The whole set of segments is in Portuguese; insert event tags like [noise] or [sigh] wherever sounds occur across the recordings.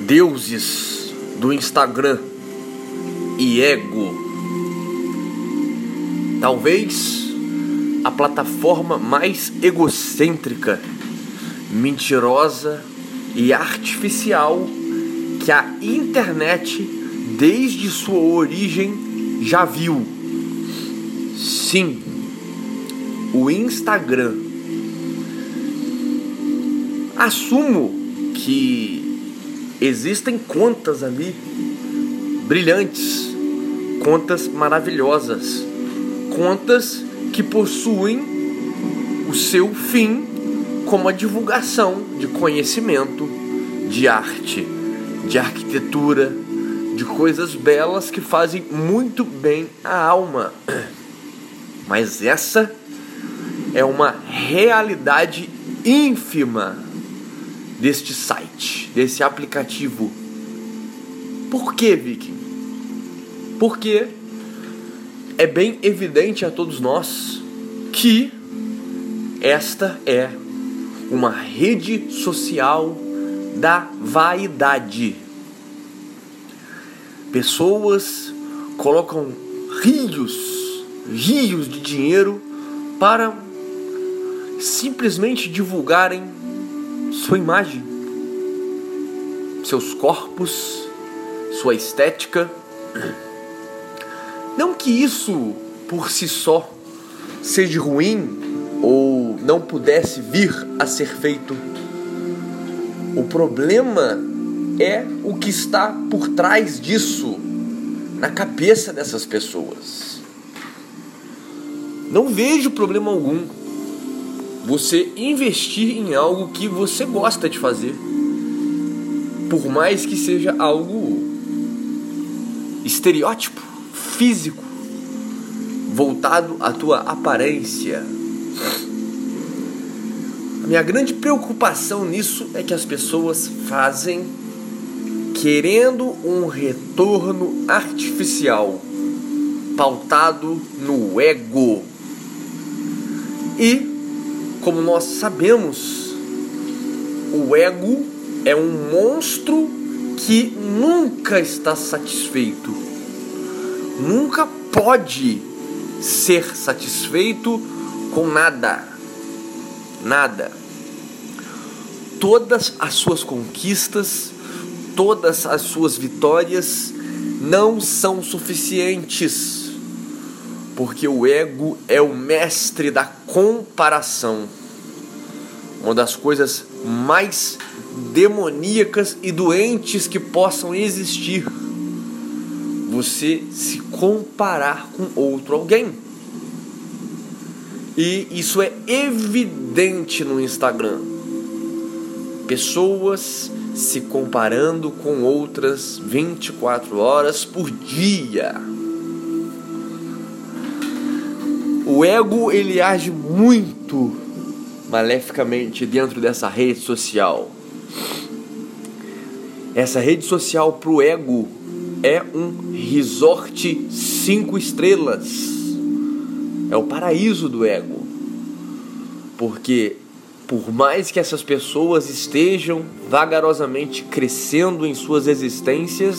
deuses do Instagram e ego. Talvez a plataforma mais egocêntrica, mentirosa e artificial que a internet, desde sua origem, já viu. Sim, o Instagram. Assumo que existem contas ali brilhantes, contas maravilhosas, contas que possuem o seu fim como a divulgação de conhecimento, de arte, de arquitetura, de coisas belas que fazem muito bem à alma. Mas essa é uma realidade ínfima deste site, desse aplicativo. Por que, Viking? Porque é bem evidente a todos nós que esta é uma rede social da vaidade. Pessoas colocam rios, rios de dinheiro para simplesmente divulgarem sua imagem, seus corpos, sua estética. [clears throat] Não que isso por si só seja ruim ou não pudesse vir a ser feito. O problema é o que está por trás disso na cabeça dessas pessoas. Não vejo problema algum você investir em algo que você gosta de fazer, por mais que seja algo estereótipo, físico, voltado à tua aparência. A minha grande preocupação nisso é que as pessoas fazem querendo um retorno artificial, pautado no ego. E, como nós sabemos, o ego é um monstro que nunca está satisfeito, nunca pode ser satisfeito com nada. Nada. Todas as suas conquistas, todas as suas vitórias não são suficientes, porque o ego é o mestre da comparação. Uma das coisas mais demoníacas e doentes que possam existir. Você se comparar com outro alguém. E isso é evidente no Instagram. Pessoas se comparando com outras 24 horas por dia. O ego ele age muito maleficamente dentro dessa rede social. Essa rede social pro ego é um resort cinco estrelas. É o paraíso do ego. Porque por mais que essas pessoas estejam vagarosamente crescendo em suas existências,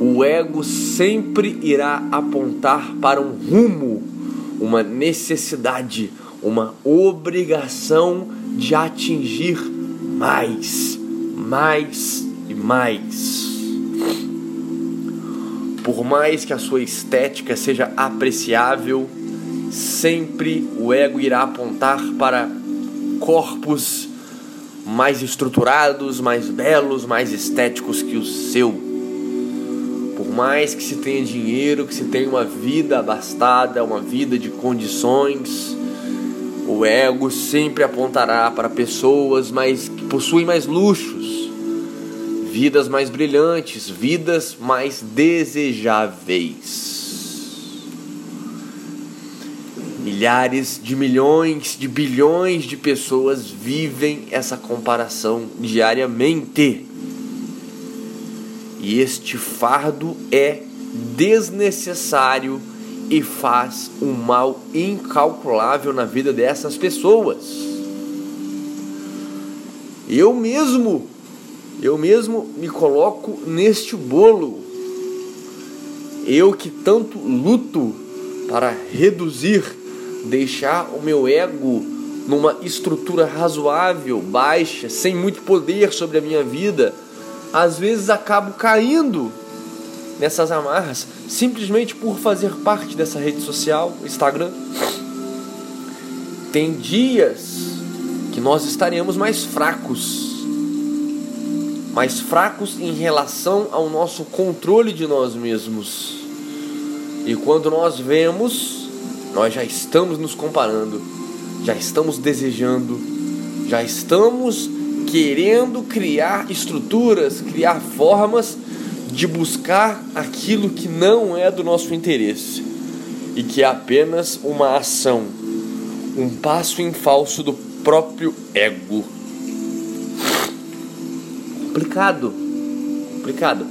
o ego sempre irá apontar para um rumo, uma necessidade, uma obrigação de atingir mais, mais e mais. Por mais que a sua estética seja apreciável, sempre o ego irá apontar para corpos mais estruturados, mais belos, mais estéticos que o seu. Mais que se tenha dinheiro, que se tenha uma vida abastada, uma vida de condições, o ego sempre apontará para pessoas mais que possuem mais luxos, vidas mais brilhantes, vidas mais desejáveis. Milhares de milhões, de bilhões de pessoas vivem essa comparação diariamente. E este fardo é desnecessário e faz um mal incalculável na vida dessas pessoas. Eu mesmo Eu mesmo me coloco neste bolo. Eu que tanto luto para reduzir, deixar o meu ego numa estrutura razoável, baixa, sem muito poder sobre a minha vida, às vezes acabo caindo nessas amarras simplesmente por fazer parte dessa rede social, Instagram. Tem dias que nós estaremos mais fracos, mais fracos em relação ao nosso controle de nós mesmos. E quando nós vemos, nós já estamos nos comparando, já estamos desejando, já estamos querendo criar estruturas, criar formas de buscar aquilo que não é do nosso interesse e que é apenas uma ação, um passo em falso do próprio ego. Complicado, complicado.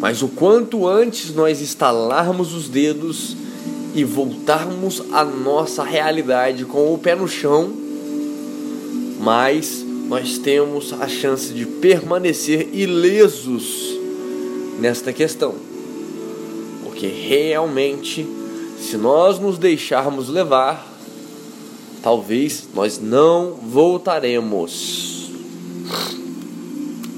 Mas o quanto antes nós estalarmos os dedos e voltarmos à nossa realidade com o pé no chão, mais nós temos a chance de permanecer ilesos nesta questão. Porque realmente, se nós nos deixarmos levar, talvez nós não voltaremos.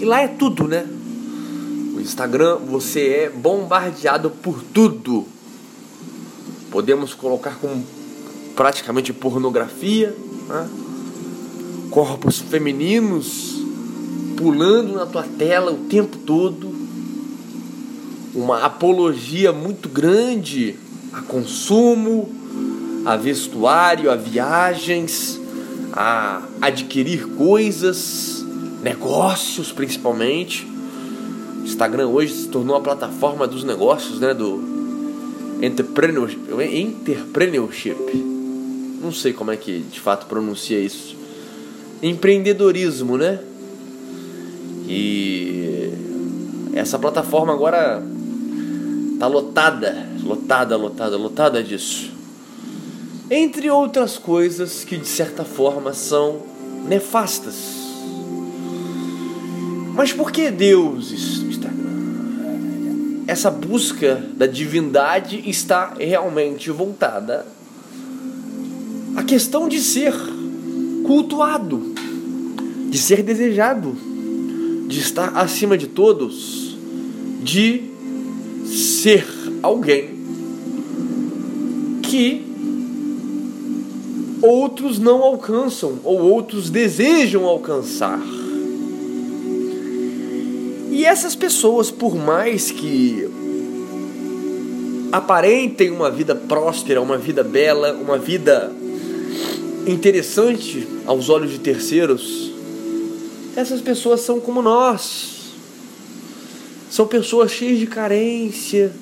E lá é tudo, né? O Instagram você é bombardeado por tudo. Podemos colocar como praticamente pornografia, né? Corpos femininos pulando na tua tela o tempo todo uma apologia muito grande a consumo, a vestuário, a viagens, a adquirir coisas, negócios principalmente. Instagram hoje se tornou a plataforma dos negócios, né, do entrepreneurship, entrepreneurship. Não sei como é que de fato pronuncia isso. Empreendedorismo, né? E essa plataforma agora Tá lotada, lotada, lotada, lotada disso. Entre outras coisas que de certa forma são nefastas. Mas por que Deus está essa busca da divindade está realmente voltada à questão de ser cultuado, de ser desejado, de estar acima de todos, de ser alguém que outros não alcançam ou outros desejam alcançar. E essas pessoas, por mais que aparentem uma vida próspera, uma vida bela, uma vida interessante aos olhos de terceiros, essas pessoas são como nós são pessoas cheias de carência,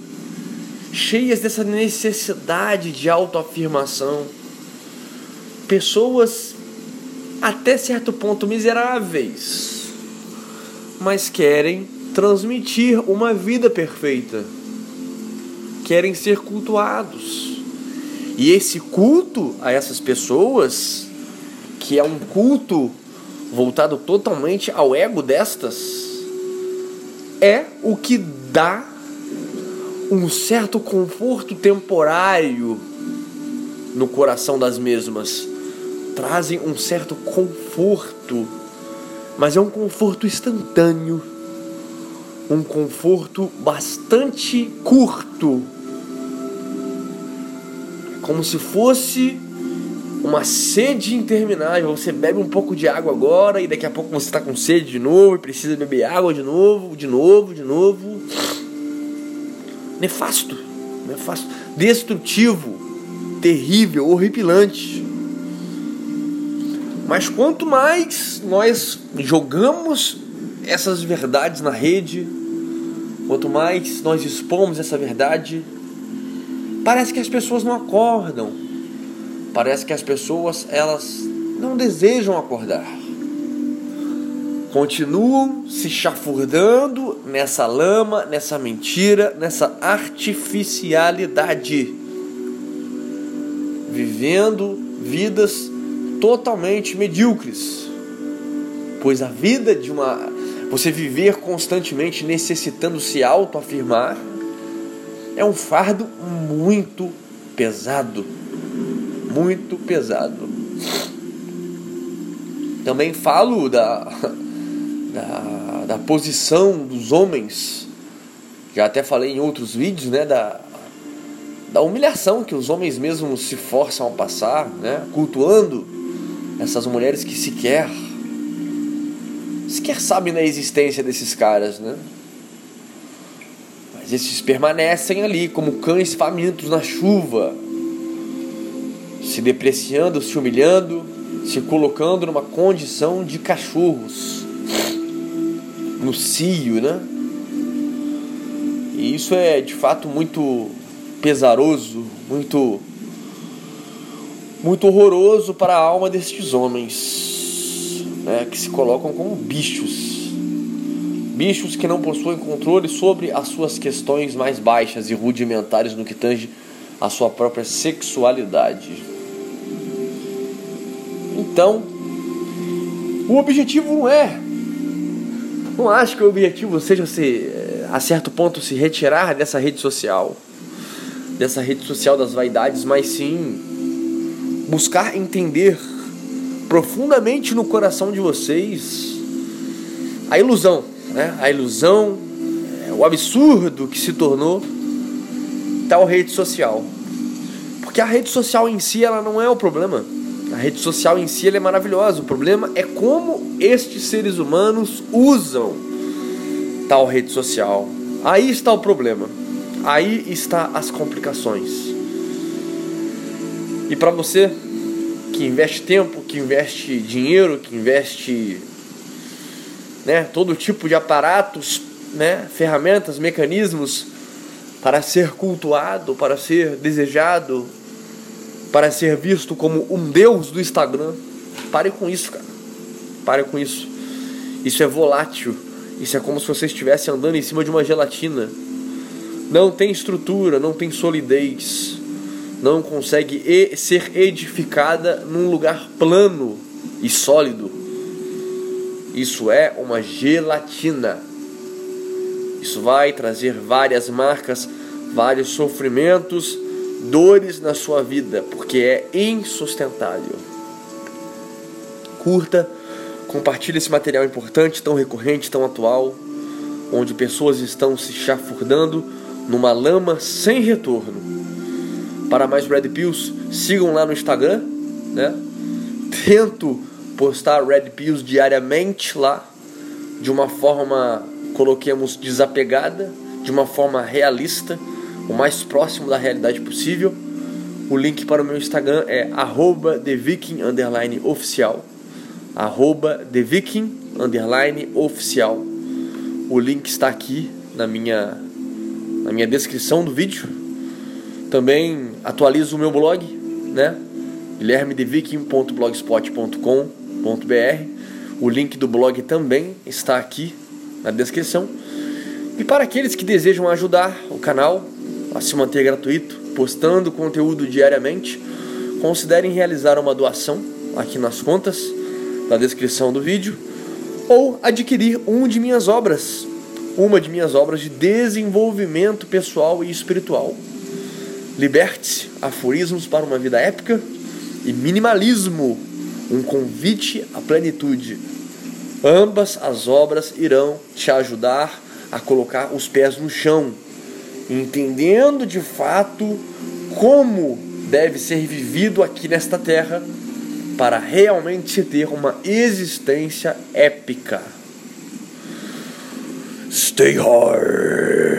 cheias dessa necessidade de autoafirmação. Pessoas até certo ponto miseráveis, mas querem transmitir uma vida perfeita. Querem ser cultuados. E esse culto a essas pessoas, que é um culto voltado totalmente ao ego destas, é o que dá um certo conforto temporário no coração das mesmas. Trazem um certo conforto, mas é um conforto instantâneo, um conforto bastante curto, como se fosse uma sede interminável. Você bebe um pouco de água agora e daqui a pouco você está com sede de novo e precisa beber água de novo, de novo, de novo. Nefasto, nefasto, destrutivo, terrível, horripilante. Mas quanto mais nós jogamos essas verdades na rede, quanto mais nós expomos essa verdade, parece que as pessoas não acordam Parece que as pessoas elas não desejam acordar. Continuam se chafurdando nessa lama, nessa mentira, nessa artificialidade. Vivendo vidas totalmente medíocres. Pois a vida de uma você viver constantemente necessitando se autoafirmar, é um fardo muito pesado. Muito pesado. Também falo da, da, da posição dos homens, já até falei em outros vídeos, né? Da, da humilhação que os homens mesmos se forçam a passar, né? Cultuando essas mulheres que sequer sequer sabem da existência desses caras, né? Mas esses permanecem ali como cães famintos na chuva, se depreciando, se humilhando, se colocando numa condição de cachorros no cio, né? E isso é de fato muito pesaroso, muito muito horroroso para a alma destes homens, né, que se colocam como bichos. Bichos que não possuem controle sobre as suas questões mais baixas e rudimentares no que tange a sua própria sexualidade. Então, o objetivo não é. Não acho que o objetivo seja se, a certo ponto, se retirar dessa rede social, dessa rede social das vaidades, mas sim buscar entender profundamente no coração de vocês a ilusão, né? A ilusão, é, o absurdo que se tornou tal rede social. Porque a rede social em si ela não é o problema. A rede social em si ela é maravilhosa. O problema é como estes seres humanos usam tal rede social. Aí está o problema. Aí está as complicações. E para você que investe tempo, que investe dinheiro, que investe né, todo tipo de aparatos, né, ferramentas, mecanismos para ser cultuado, para ser desejado, para ser visto como um deus do Instagram. Pare com isso, cara. Pare com isso. Isso é volátil. Isso é como se você estivesse andando em cima de uma gelatina. Não tem estrutura, não tem solidez não consegue ser edificada num lugar plano e sólido. Isso é uma gelatina. Isso vai trazer várias marcas, vários sofrimentos, dores na sua vida, porque é insustentável. Curta, compartilhe esse material importante, tão recorrente, tão atual, onde pessoas estão se chafurdando numa lama sem retorno para mais Red Pills, sigam lá no Instagram, né? Tento postar Red Pills diariamente lá, de uma forma, coloquemos, desapegada, de uma forma realista, o mais próximo da realidade possível. O link para o meu Instagram é arroba oficial. Arroba. O link está aqui na minha, na minha descrição do vídeo também atualizo o meu blog, né? guilhermedeviking.blogspot.com.br. O link do blog também está aqui na descrição. E para aqueles que desejam ajudar o canal a se manter gratuito, postando conteúdo diariamente, considerem realizar uma doação aqui nas contas da descrição do vídeo ou adquirir um de minhas obras, uma de minhas obras de desenvolvimento pessoal e espiritual. Liberte-se, aforismos para uma vida épica e minimalismo, um convite à plenitude. Ambas as obras irão te ajudar a colocar os pés no chão, entendendo de fato como deve ser vivido aqui nesta terra para realmente ter uma existência épica. Stay hard.